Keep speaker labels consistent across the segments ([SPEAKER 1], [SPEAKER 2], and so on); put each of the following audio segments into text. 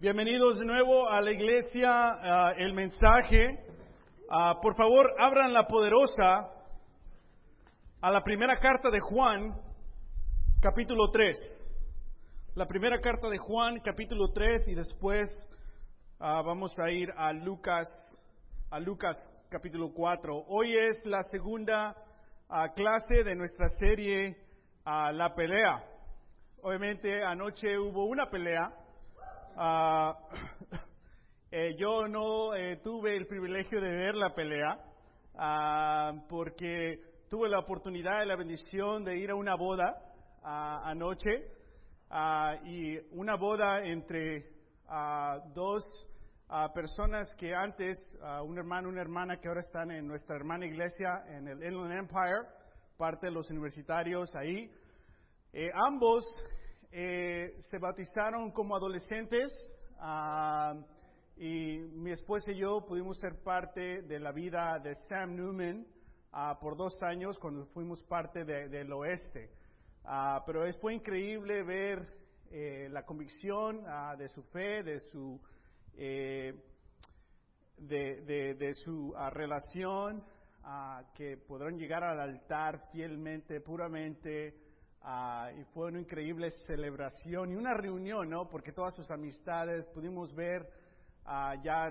[SPEAKER 1] Bienvenidos de nuevo a la iglesia, ah, el mensaje. Ah, por favor, abran la poderosa a la primera carta de Juan, capítulo 3. La primera carta de Juan, capítulo 3, y después ah, vamos a ir a Lucas, a Lucas, capítulo 4. Hoy es la segunda clase de nuestra serie La pelea. Obviamente anoche hubo una pelea Ah, eh, yo no eh, tuve el privilegio de ver la pelea ah, porque tuve la oportunidad y la bendición de ir a una boda ah, anoche y una boda entre dos personas que antes, un hermano y una hermana que ahora están en nuestra hermana iglesia en el Inland Empire, parte de los universitarios ahí. Eh, ambos eh, se bautizaron como adolescentes ah, y mi esposa y yo pudimos ser parte de la vida de Sam Newman ah, por dos años cuando fuimos parte del oeste. Ah, pero fue increíble ver eh, la convicción de su fe, de su, eh, de, de, su relación, que podrán llegar al altar fielmente, puramente. Ah, y fue una increíble celebración y una reunión, ¿no? Porque todas sus amistades pudimos ver ah, ya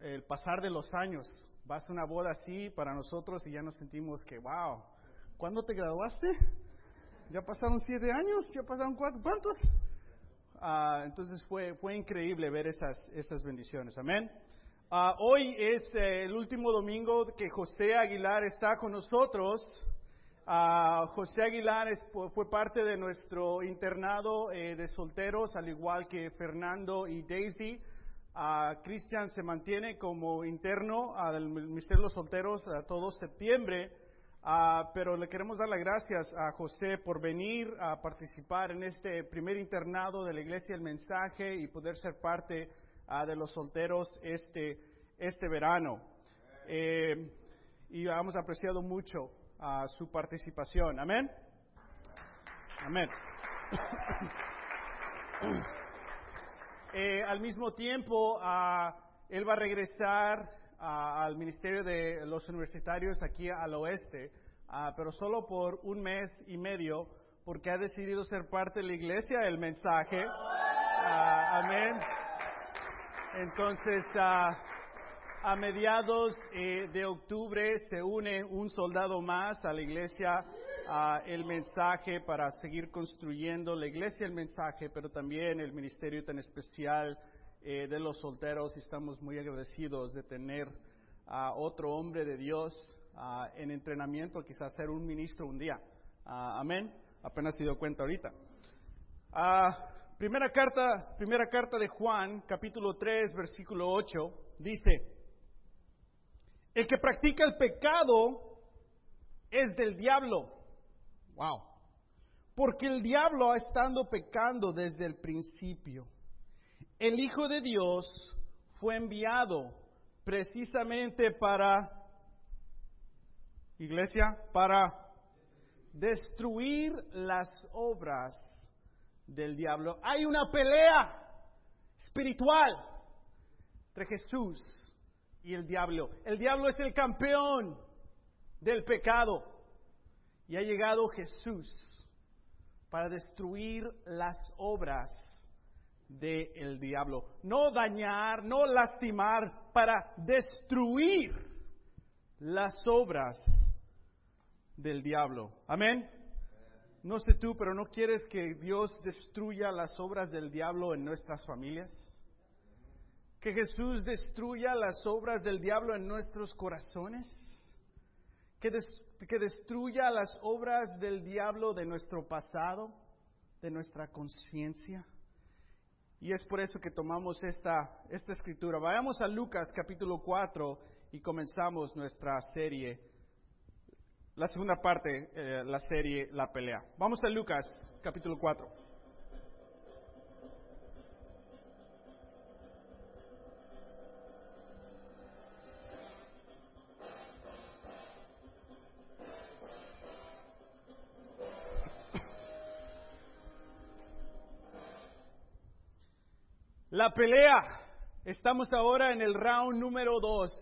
[SPEAKER 1] el pasar de los años. Vas a una boda así para nosotros y ya nos sentimos que, wow, ¿cuándo te graduaste? ¿Ya pasaron siete años? ¿Ya pasaron cuatro? ¿Cuántos? Ah, entonces fue, fue increíble ver esas, esas bendiciones. Amén. hoy es eh, el último domingo que José Aguilar está con nosotros. José Aguilar fue parte de nuestro internado eh, de solteros, al igual que Fernando y Daisy. Cristian se mantiene como interno del Ministerio de los Solteros todo septiembre, pero le queremos dar las gracias a José por venir a participar en este primer internado de la Iglesia El Mensaje y poder ser parte de los solteros este, este verano. Eh, y hemos apreciado mucho a su participación. Amén. Amén. Eh, al mismo tiempo, él va a regresar al Ministerio de los Universitarios aquí al oeste, pero solo por un mes y medio, porque ha decidido ser parte de la iglesia del mensaje. amén. Entonces, a mediados eh, de octubre se une un soldado más a la iglesia, a el mensaje para seguir construyendo la iglesia, el mensaje, pero también el ministerio tan especial eh, de los solteros. Estamos muy agradecidos de tener a otro hombre de Dios en entrenamiento, quizás ser un ministro un día. amén. Apenas se dio cuenta ahorita. primera carta, primera carta de Juan, capítulo 3, versículo 8, dice, el que practica el pecado es del diablo. Wow. Porque el diablo ha estado pecando desde el principio. El Hijo de Dios fue enviado precisamente para, iglesia, para destruir las obras del diablo. Hay una pelea espiritual entre Jesús y el diablo. El diablo es el campeón del pecado. Y ha llegado Jesús para destruir las obras del diablo. No dañar, no lastimar, para destruir las obras del diablo. Amén. No sé tú, pero ¿no quieres que Dios destruya las obras del diablo en nuestras familias? Que Jesús destruya las obras del diablo en nuestros corazones, que, que destruya las obras del diablo de nuestro pasado, de nuestra conciencia. Y es por eso que tomamos esta, esta escritura. Vayamos a Lucas capítulo 4 y comenzamos nuestra serie, la segunda parte, eh, la serie La pelea. Vamos a Lucas capítulo 4. La pelea. Estamos ahora en el round número dos.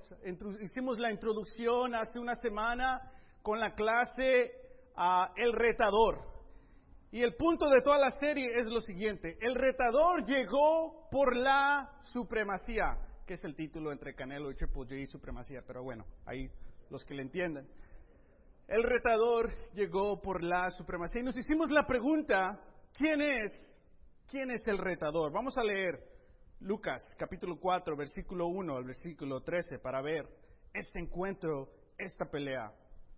[SPEAKER 1] Hicimos la introducción hace una semana con la clase a El Retador. Y el punto de toda la serie es lo siguiente. El retador llegó por la supremacía, que es el título entre Canelo y Triple y supremacía, pero bueno, ahí los que le entiendan. El retador llegó por la supremacía y nos hicimos la pregunta, ¿quién es? ¿Quién es el retador? Vamos a leer Lucas capítulo 4, versículo 1 al versículo 13 para ver este encuentro, esta pelea.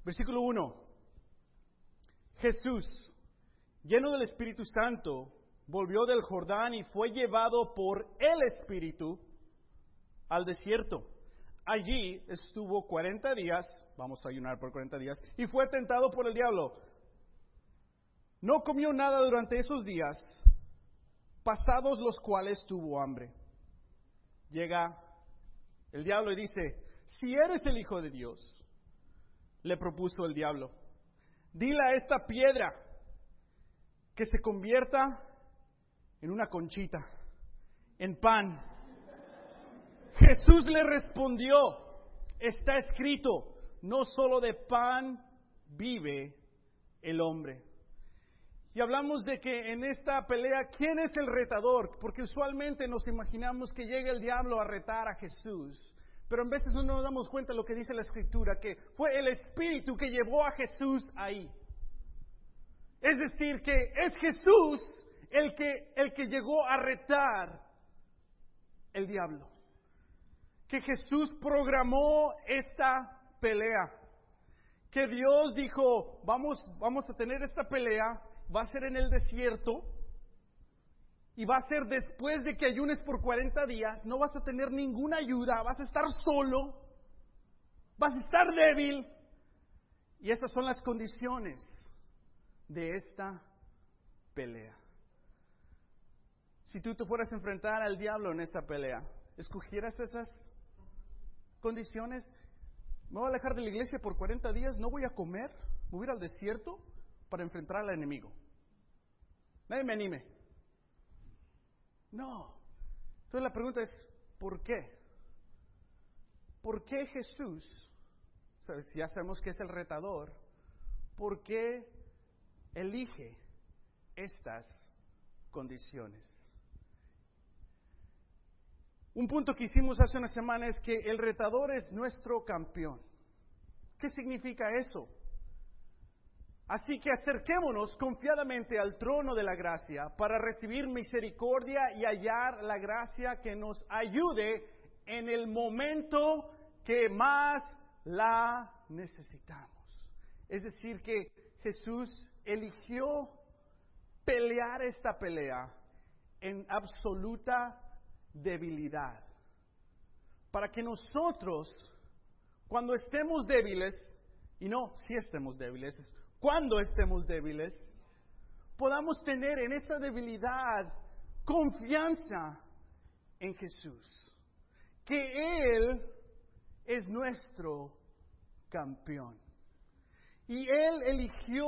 [SPEAKER 1] Versículo 1. Jesús, lleno del Espíritu Santo, volvió del Jordán y fue llevado por el Espíritu al desierto. Allí estuvo 40 días, vamos a ayunar por 40 días, y fue tentado por el diablo. No comió nada durante esos días pasados los cuales tuvo hambre. Llega el diablo y dice, si eres el Hijo de Dios, le propuso el diablo, dile a esta piedra que se convierta en una conchita, en pan. Jesús le respondió, está escrito, no solo de pan vive el hombre. Y hablamos de que en esta pelea, ¿quién es el retador? Porque usualmente nos imaginamos que llega el diablo a retar a Jesús. Pero en veces no nos damos cuenta de lo que dice la Escritura, que fue el Espíritu que llevó a Jesús ahí. Es decir, que es Jesús el que, el que llegó a retar el diablo. Que Jesús programó esta pelea. Que Dios dijo, vamos, vamos a tener esta pelea, va a ser en el desierto y va a ser después de que ayunes por 40 días, no vas a tener ninguna ayuda, vas a estar solo, vas a estar débil. Y estas son las condiciones de esta pelea. Si tú te fueras a enfrentar al diablo en esta pelea, ¿escogieras esas condiciones? Me voy a alejar de la iglesia por 40 días, no voy a comer, voy a ir al desierto para enfrentar al enemigo. Nadie me anime. No. Entonces la pregunta es, ¿por qué? ¿Por qué Jesús, si ya sabemos que es el retador, ¿por qué elige estas condiciones? Un punto que hicimos hace una semana es que el retador es nuestro campeón. ¿Qué significa eso? Así que acerquémonos confiadamente al trono de la gracia para recibir misericordia y hallar la gracia que nos ayude en el momento que más la necesitamos. Es decir, que Jesús eligió pelear esta pelea en absoluta debilidad. Para que nosotros, cuando estemos débiles, y no si estemos débiles, cuando estemos débiles, podamos tener en esa debilidad confianza en Jesús, que Él es nuestro campeón. Y Él eligió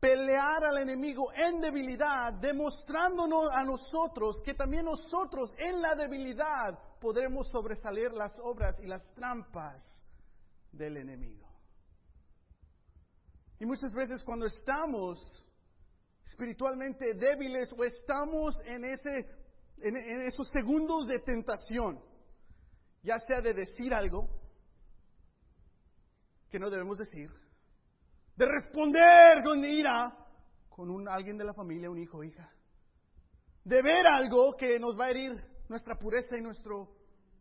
[SPEAKER 1] pelear al enemigo en debilidad, demostrándonos a nosotros que también nosotros en la debilidad podremos sobresalir las obras y las trampas del enemigo. Y muchas veces cuando estamos espiritualmente débiles o estamos en, ese, en, esos segundos de tentación, ya sea de decir algo que no debemos decir, de responder con ira con un, alguien de la familia, un hijo o hija, de ver algo que nos va a herir nuestra pureza y nuestro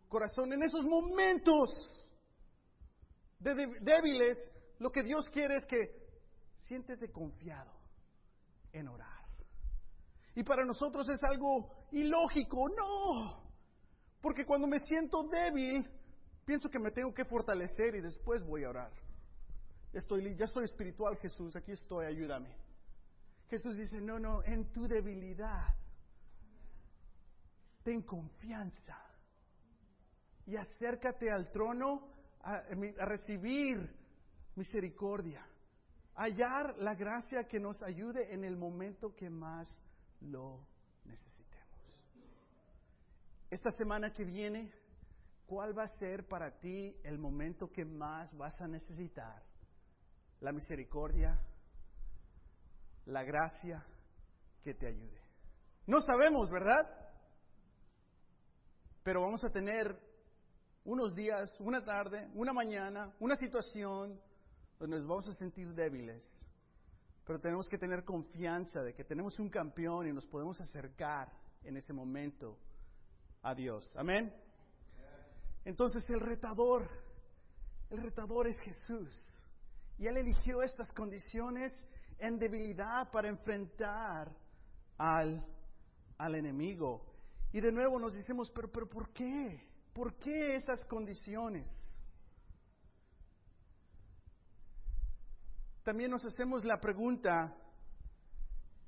[SPEAKER 1] corazón. En esos momentos de débiles, lo que Dios quiere es que siéntete confiado en orar. Y para nosotros es algo ilógico, no. Porque cuando me siento débil, pienso que me tengo que fortalecer y después voy a orar. Estoy, ya soy espiritual, Jesús, aquí estoy, ayúdame. Jesús dice, no, no, en tu debilidad, ten confianza y acércate al trono a, a recibir misericordia hallar la gracia que nos ayude en el momento que más lo necesitemos. esta semana que viene, ¿cuál va a ser para ti el momento que más vas a necesitar? La misericordia, la gracia que te ayude. No sabemos, ¿verdad? Pero vamos a tener unos días, una tarde, una mañana, una situación nos vamos a sentir débiles. Pero tenemos que tener confianza de que tenemos un campeón y nos podemos acercar en ese momento a Dios. Amén. Entonces el retador, el retador es Jesús. Y Él eligió estas condiciones en debilidad para enfrentar al, al enemigo. Y de nuevo nos decimos, pero, pero ¿por qué? ¿Por qué esas condiciones? También nos hacemos la pregunta,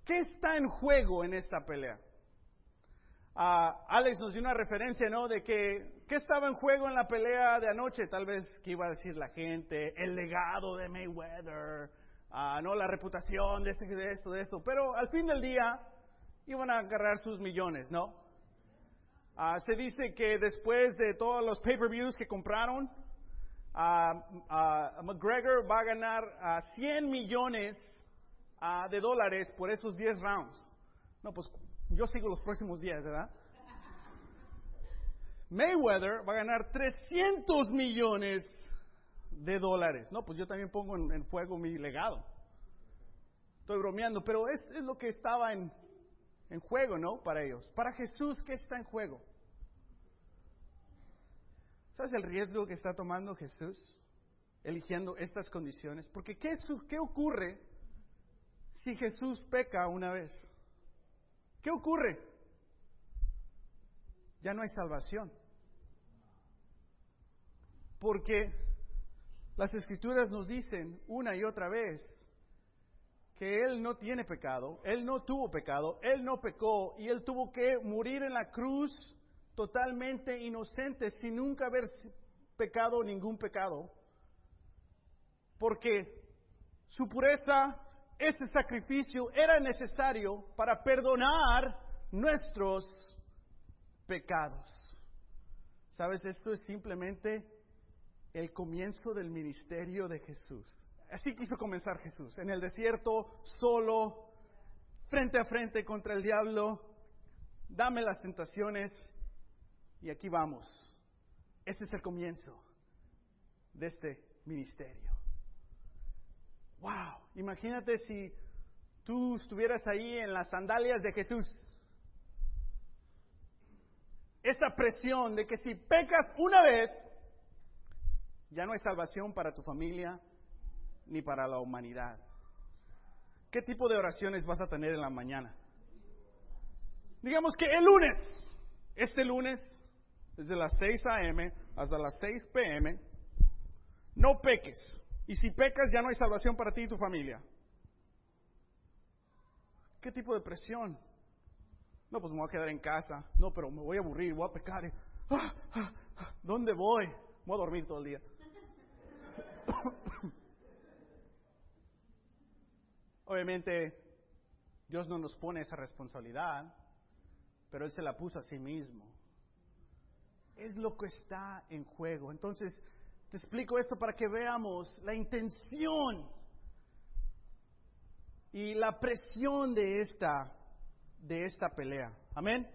[SPEAKER 1] ¿qué está en juego en esta pelea? Uh, Alex nos dio una referencia, ¿no? De que, ¿qué estaba en juego en la pelea de anoche? Tal vez, ¿qué iba a decir la gente? El legado de Mayweather, uh, ¿no? La reputación de, este, de esto, de esto. Pero al fin del día, iban a agarrar sus millones, ¿no? Uh, se dice que después de todos los pay-per-views que compraron, McGregor va a ganar 100 millones de dólares por esos 10 rounds. No, pues yo sigo los próximos días, ¿verdad? Mayweather va a ganar 300 millones de dólares. No, pues yo también pongo en, fuego mi legado. Estoy bromeando, pero es, es lo que estaba en, en juego, ¿no? Para ellos. Para Jesús, ¿qué está en juego? ¿Sabes el riesgo que está tomando Jesús eligiendo estas condiciones? Porque ¿qué, qué ocurre si Jesús peca una vez? ¿Qué ocurre? Ya no hay salvación. Porque las escrituras nos dicen una y otra vez que Él no tiene pecado, Él no tuvo pecado, Él no pecó y Él tuvo que morir en la cruz totalmente inocente sin nunca haber pecado ningún pecado. Porque su pureza, ese sacrificio era necesario para perdonar nuestros pecados. ¿Sabes? Esto es simplemente el comienzo del ministerio de Jesús. Así quiso comenzar Jesús, en el desierto, solo, frente a frente contra el diablo. Dame las tentaciones y aquí vamos. Este es el comienzo de este ministerio. Wow, imagínate si tú estuvieras ahí en las sandalias de Jesús. Esa presión de que si pecas una vez, ya no hay salvación para tu familia ni para la humanidad. ¿Qué tipo de oraciones vas a tener en la mañana? Digamos que el lunes, este lunes, desde las 6 a.m. hasta las 6 p.m., no peques. Y si pecas ya no hay salvación para ti y tu familia. ¿Qué tipo de presión? No, pues me voy a quedar en casa. No, pero me voy a aburrir, voy a pecar. Ah, ah, ah, ¿Dónde voy? Voy a dormir todo el día. Obviamente, Dios no nos pone esa responsabilidad, pero Él se la puso a sí mismo. Es lo que está en juego. Entonces, te explico esto para que veamos la intención y la presión de esta, de esta pelea. Amén.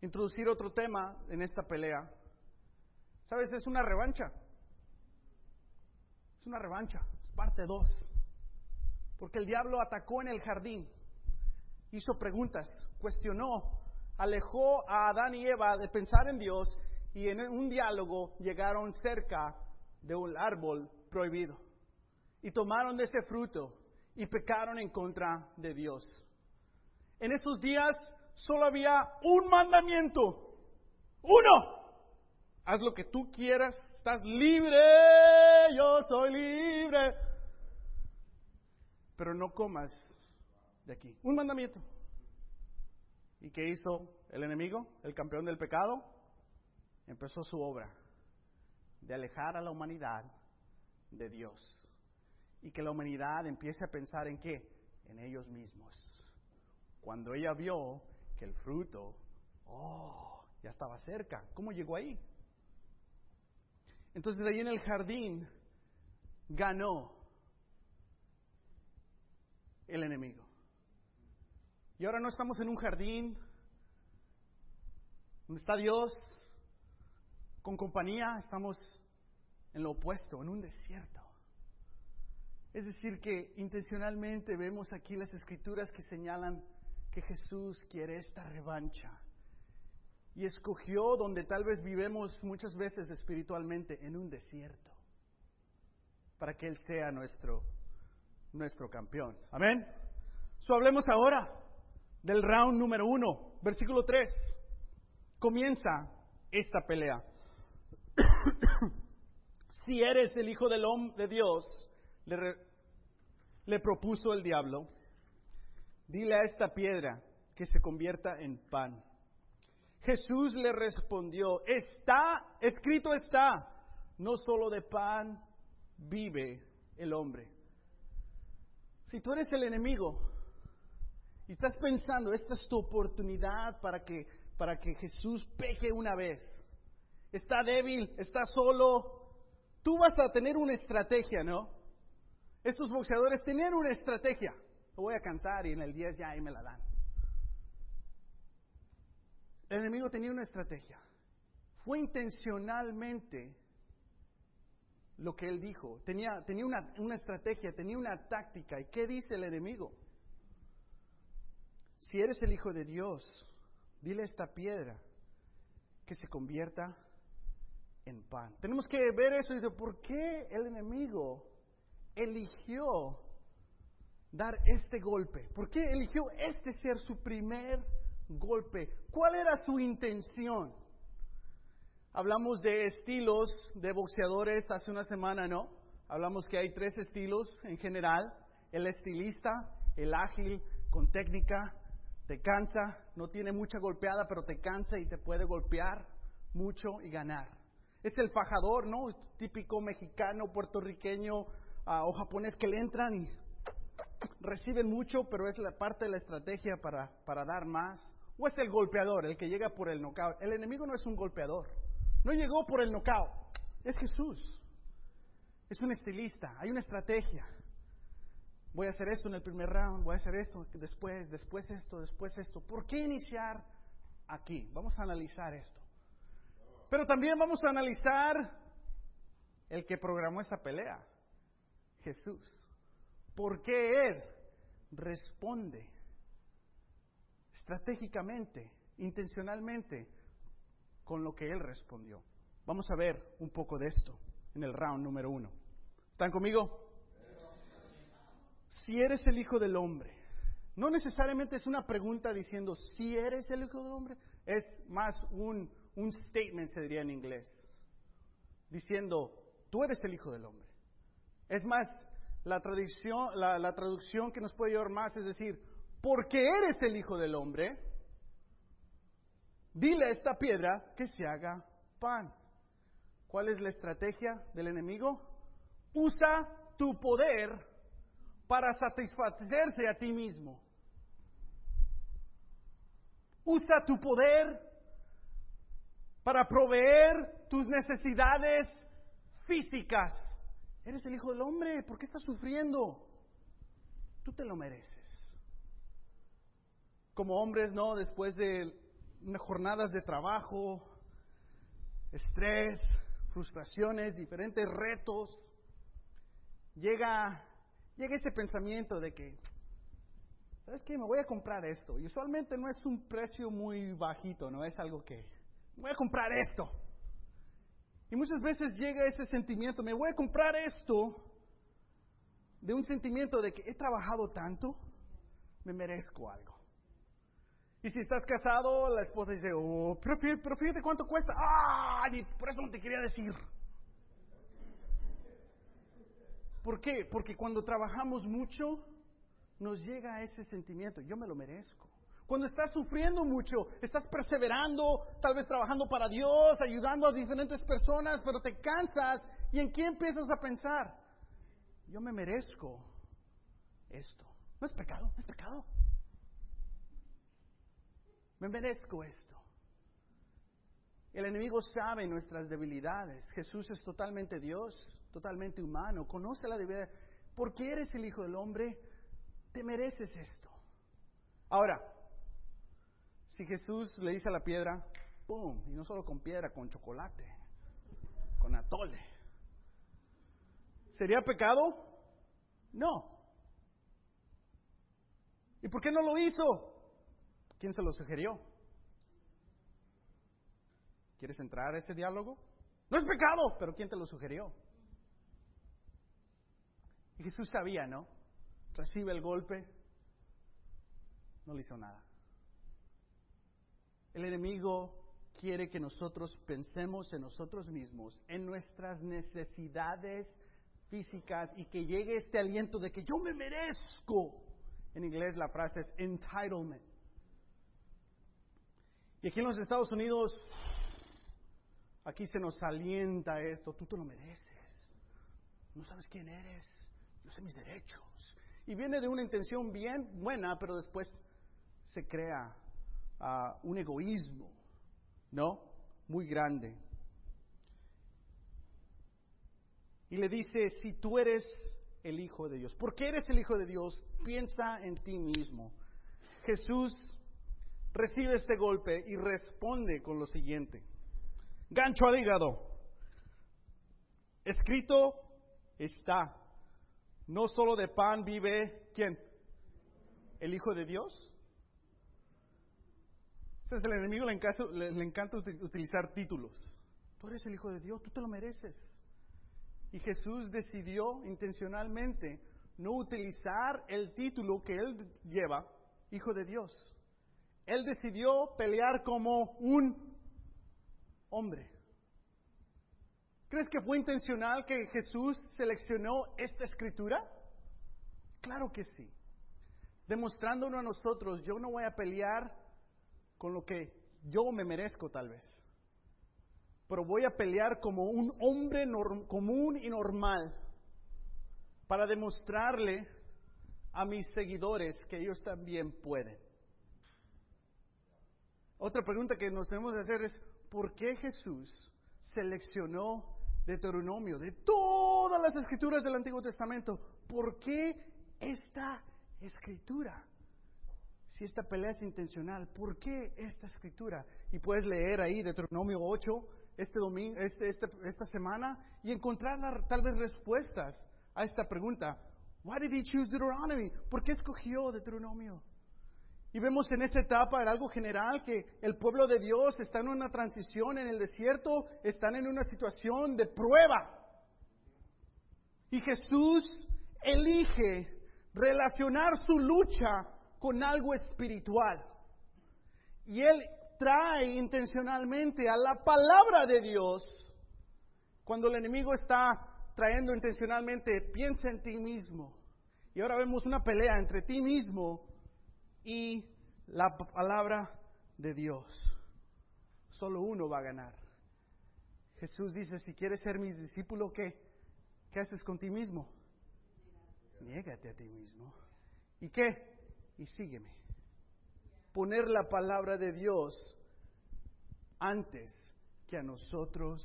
[SPEAKER 1] Introducir otro tema en esta pelea. ¿Sabes? Es una revancha. Es una revancha. Es parte 2. Porque el diablo atacó en el jardín. Hizo preguntas. Cuestionó. Alejó a Adán y Eva de pensar en Dios y en un diálogo llegaron cerca de un árbol prohibido y tomaron de ese fruto y pecaron en contra de Dios. En esos días solo había un mandamiento, uno. Haz lo que tú quieras, estás libre, yo soy libre. Pero no comas de aquí. Un mandamiento. ¿Y qué hizo el enemigo, el campeón del pecado? empezó su obra de alejar a la humanidad de Dios. Y que la humanidad empiece a pensar en qué? En ellos mismos. Cuando ella vio que el fruto Oh, ya estaba cerca. ¿Cómo llegó ahí? Entonces ahí en el jardín ganó el enemigo. Y ahora no estamos en un jardín donde está Dios con compañía, estamos en lo opuesto, en un desierto. Es decir, que intencionalmente vemos aquí las escrituras que señalan que Jesús quiere esta revancha. Y escogió donde tal vez vivemos muchas veces espiritualmente, en un desierto, para que Él sea nuestro, nuestro campeón. Amén. So, hablemos ahora del round número uno, versículo 3. Comienza esta pelea. si eres el Hijo del Hombre de Dios, le, le propuso el diablo, dile a esta piedra que se convierta en pan. Jesús le respondió, está, escrito está, no solo de pan vive el hombre. Si tú eres el enemigo y estás pensando, esta es tu oportunidad para que, para que Jesús peque una vez, está débil, está solo, tú vas a tener una estrategia, ¿no? Estos boxeadores tenían una estrategia. Lo voy a cansar y en el 10 ya ahí me la dan. El enemigo tenía una estrategia. Fue intencionalmente lo que él dijo. Tenía, tenía una, una estrategia, tenía una táctica. ¿Y qué dice el enemigo? Si eres el Hijo de Dios, dile esta piedra que se convierta en pan. Tenemos que ver eso y decir, ¿por qué el enemigo eligió dar este golpe? ¿Por qué eligió este ser su primer golpe? ¿Cuál era su intención? Hablamos de estilos de boxeadores hace una semana, ¿no? Hablamos que hay tres estilos en general. El estilista, el ágil, con técnica, te cansa, no tiene mucha golpeada, pero te cansa y te puede golpear mucho y ganar. Es el fajador, ¿no? Típico mexicano, puertorriqueño, o japonés que le entran y reciben mucho, pero es la parte de la estrategia para, para dar más. O es el golpeador, el que llega por el knockout. El enemigo no es un golpeador, no llegó por el knockout, es Jesús. Es un estilista, hay una estrategia. Voy a hacer esto en el primer round, voy a hacer esto después, después esto, después esto. ¿Por qué iniciar aquí? Vamos a analizar esto. Pero también vamos a analizar el que programó esta pelea. Jesús. Porque Él responde estratégicamente, intencionalmente, con lo que Él respondió. Vamos a ver un poco de esto en el round número uno. ¿Están conmigo? Si eres el Hijo del Hombre, no necesariamente es una pregunta diciendo si eres el Hijo del Hombre, es más un, un statement, se diría en inglés, diciendo, tú eres el Hijo del Hombre. Es más, la, traducción, la, traducción que nos puede llevar más es decir, porque eres el Hijo del Hombre, dile a esta piedra que se haga pan. ¿Cuál es la estrategia del enemigo? Usa tu poder para satisfacerse a ti mismo. Usa tu poder para proveer tus necesidades físicas. Eres el Hijo del Hombre, ¿por qué estás sufriendo? Tú te lo mereces. Como hombres, ¿no? Después de jornadas de trabajo, estrés, frustraciones, diferentes retos, llega, llega ese pensamiento de que, ¿sabes qué? Me voy a comprar esto. Y usualmente no es un precio muy bajito, no es algo que, voy a comprar esto. Y muchas veces llega ese sentimiento, me voy a comprar esto, de un sentimiento de que he trabajado tanto, me merezco algo. Y si estás casado, la esposa dice, oh, pero, fíjate cuánto cuesta. Ah, por eso no te quería decir. ¿Por qué? Porque cuando trabajamos mucho, nos llega ese sentimiento, yo me lo merezco. Cuando estás sufriendo mucho, estás perseverando, tal vez trabajando para Dios, ayudando a diferentes personas, pero te cansas y en quién empiezas a pensar, yo me merezco esto. No es pecado, es pecado. Me merezco esto. El enemigo sabe nuestras debilidades. Jesús es totalmente Dios, totalmente humano, conoce la debilidad. Porque eres el Hijo del Hombre, te mereces esto. Ahora, si Jesús le dice a la piedra, ¡pum! Y no solo con piedra, con chocolate, con atole. ¿Sería pecado? No. ¿Y por qué no lo hizo? ¿Quién se lo sugirió? ¿Quieres entrar a ese diálogo? No es pecado, pero ¿quién te lo sugirió? Y Jesús sabía, ¿no? Recibe el golpe, no le hizo nada. El enemigo quiere que nosotros pensemos en nosotros mismos, en nuestras necesidades físicas y que llegue este aliento de que yo me merezco. En inglés la frase es entitlement. Y aquí en los Estados Unidos, aquí se nos alienta esto, tú te lo mereces. No sabes quién eres, yo mis derechos. Y viene de una intención bien buena, pero después se crea uh, un egoísmo, ¿no? Muy grande. Y le dice, si tú eres el Hijo de Dios, ¿por qué eres el Hijo de Dios? Piensa en ti mismo. Jesús recibe este golpe y responde con lo siguiente. Gancho al hígado. Escrito está. No solo de pan vive, ¿quién? ¿El Hijo de Dios? Entonces, el enemigo le encanta, le encanta utilizar títulos. Tú eres el Hijo de Dios, tú te lo mereces. Y Jesús decidió intencionalmente no utilizar el título que él lleva, Hijo de Dios. Él decidió pelear como un hombre. ¿Crees que fue intencional que Jesús seleccionó esta escritura? Claro que sí. Demostrándonos a nosotros, yo no voy a pelear con lo que yo me merezco tal vez pero voy a pelear como un hombre común y normal para demostrarle a mis seguidores que ellos también pueden. Otra pregunta que nos tenemos que hacer es, ¿por qué Jesús seleccionó Deuteronomio de todas las escrituras del Antiguo Testamento? ¿Por qué esta escritura? Si esta pelea es intencional, ¿por qué esta escritura? Y puedes leer ahí Deuteronomio 8, este domingo, este, este, esta semana y encontrar tal vez respuestas a esta pregunta. Why did he choose Deuteronomy? ¿Por qué escogió Deuteronomio? Y vemos en esta etapa, en algo general, que el pueblo de Dios está en una transición en el desierto, están en una situación de prueba. Y Jesús elige relacionar su lucha con algo espiritual. Y Él trae intencionalmente a la palabra de Dios, cuando el enemigo está trayendo intencionalmente, piensa en ti mismo. Y ahora vemos una pelea entre ti mismo y la palabra de Dios. Solo uno va a ganar. Jesús dice, si quieres ser mi discípulo, ¿qué? ¿Qué haces con ti mismo? Niégate a ti mismo. ¿Y qué? Y sígueme poner la palabra de Dios antes que a nosotros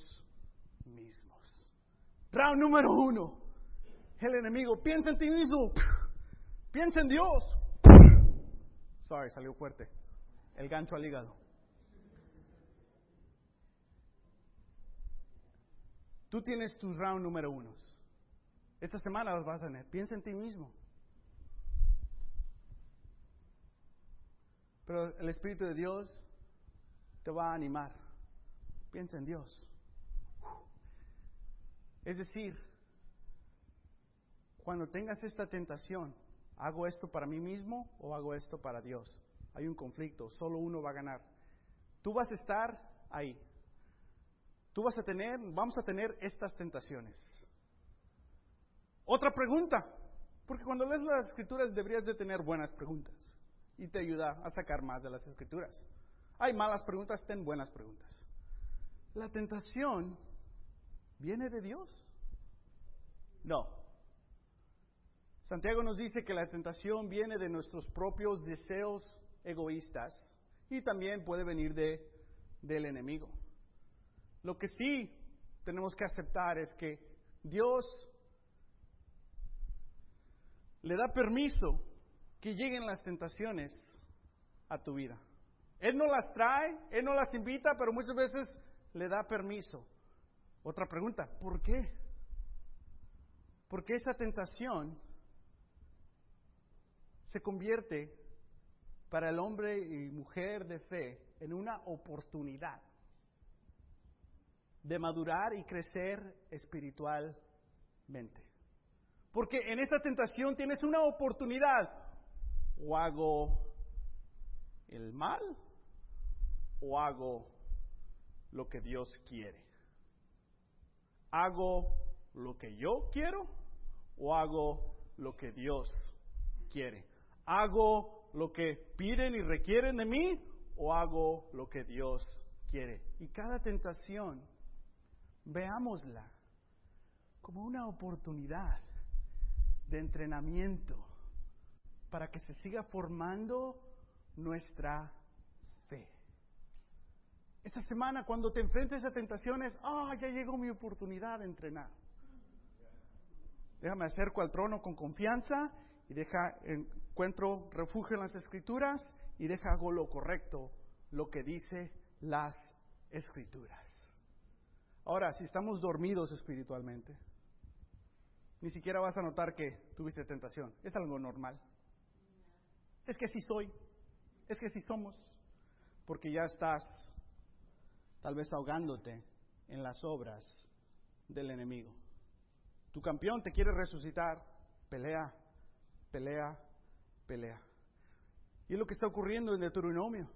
[SPEAKER 1] mismos. Round número uno. El enemigo piensa en ti mismo. Piensa en Dios. Salió fuerte. El gancho al hígado. Tú tienes tus round número uno. Esta semana los vas a tener. Piensa en ti mismo. Pero el Espíritu de Dios te va a animar. Piensa en Dios. Es decir, cuando tengas esta tentación, ¿hago esto para mí mismo o hago esto para Dios? Hay un conflicto, solo uno va a ganar. Tú vas a estar ahí. Tú vas a tener, vamos a tener estas tentaciones. Otra pregunta, porque cuando lees las escrituras deberías de tener buenas preguntas y te ayuda a sacar más de las escrituras. Hay malas preguntas, ten buenas preguntas. ¿La tentación viene de Dios? No. Santiago nos dice que la tentación viene de nuestros propios deseos egoístas y también puede venir de, del enemigo. Lo que sí tenemos que aceptar es que Dios le da permiso que lleguen las tentaciones a tu vida. Él no las trae, Él no las invita, pero muchas veces le da permiso. Otra pregunta, ¿por qué? Porque esa tentación se convierte para el hombre y mujer de fe en una oportunidad de madurar y crecer espiritualmente. Porque en esa tentación tienes una oportunidad. O hago el mal o hago lo que Dios quiere. ¿Hago lo que yo quiero o hago lo que Dios quiere? ¿Hago lo que piden y requieren de mí o hago lo que Dios quiere? Y cada tentación, veámosla como una oportunidad de entrenamiento para que se siga formando nuestra fe. Esta semana, cuando te enfrentes a tentaciones, ah, ya llegó mi oportunidad de entrenar. Déjame acerco al trono con confianza y deja, encuentro refugio en las escrituras y deja hago lo correcto, lo que dice las escrituras. Ahora, si estamos dormidos espiritualmente, ni siquiera vas a notar que tuviste tentación. Es algo normal. Es que así soy. Es que así somos. Porque ya estás tal vez ahogándote en las obras del enemigo. Tu campeón te quiere resucitar. Pelea, pelea, pelea. Y es lo que está ocurriendo en Deuteronomio,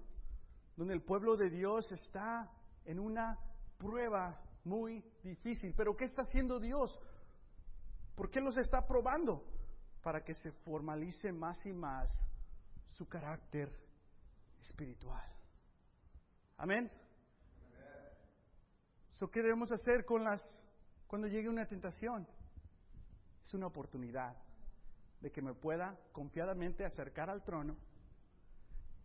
[SPEAKER 1] donde el pueblo de Dios está en una prueba muy difícil. Pero ¿qué está haciendo Dios? ¿Por qué los está probando? Para que se formalice más y más su carácter espiritual. Amén. ¿Qué debemos hacer con las cuando llegue una tentación? Es una oportunidad de que me pueda confiadamente acercar al trono,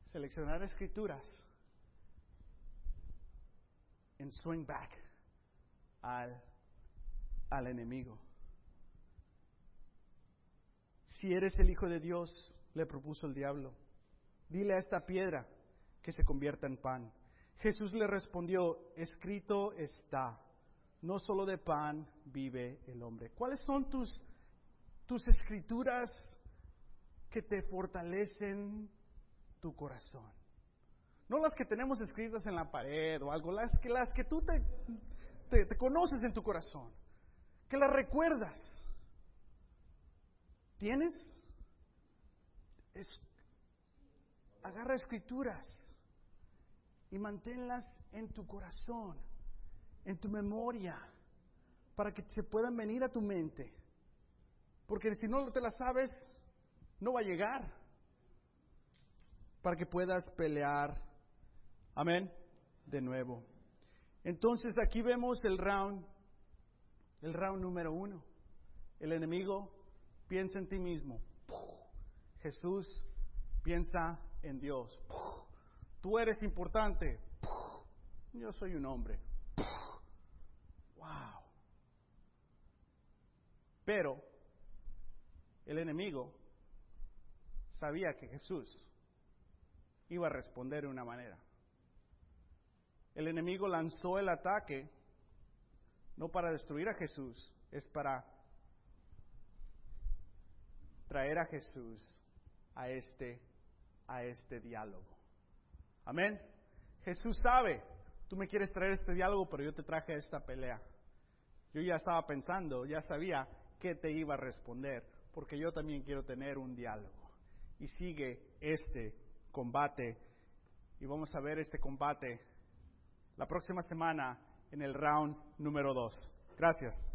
[SPEAKER 1] seleccionar escrituras, en swing back al, al enemigo. Si eres el Hijo de Dios, le propuso el diablo, dile a esta piedra que se convierta en pan. Jesús le respondió, escrito está, no solo de pan vive el hombre. ¿Cuáles son tus, tus escrituras que te fortalecen tu corazón? No las que tenemos escritas en la pared o algo, las que, las que tú te, te, te conoces en tu corazón, que las recuerdas. ¿Tienes? agarra escrituras y manténlas en tu corazón, en tu memoria, para que se puedan venir a tu mente. Porque si no te las sabes, no va a llegar. Para que puedas pelear. Amén. De nuevo. Entonces aquí vemos el round, el round número uno. El enemigo piensa en ti mismo. Jesús piensa en Dios. Tú eres importante. Yo soy un hombre. Wow. Pero el enemigo sabía que Jesús iba a responder de una manera. El enemigo lanzó el ataque no para destruir a Jesús, es para traer a Jesús a este, a este diálogo. Amén. Jesús sabe, tú me quieres traer este diálogo, pero yo te traje esta pelea. Yo ya estaba pensando, ya sabía qué te iba a responder, porque yo también quiero tener un diálogo. Y sigue este combate, y vamos a ver este combate la próxima semana en el round número 2. Gracias.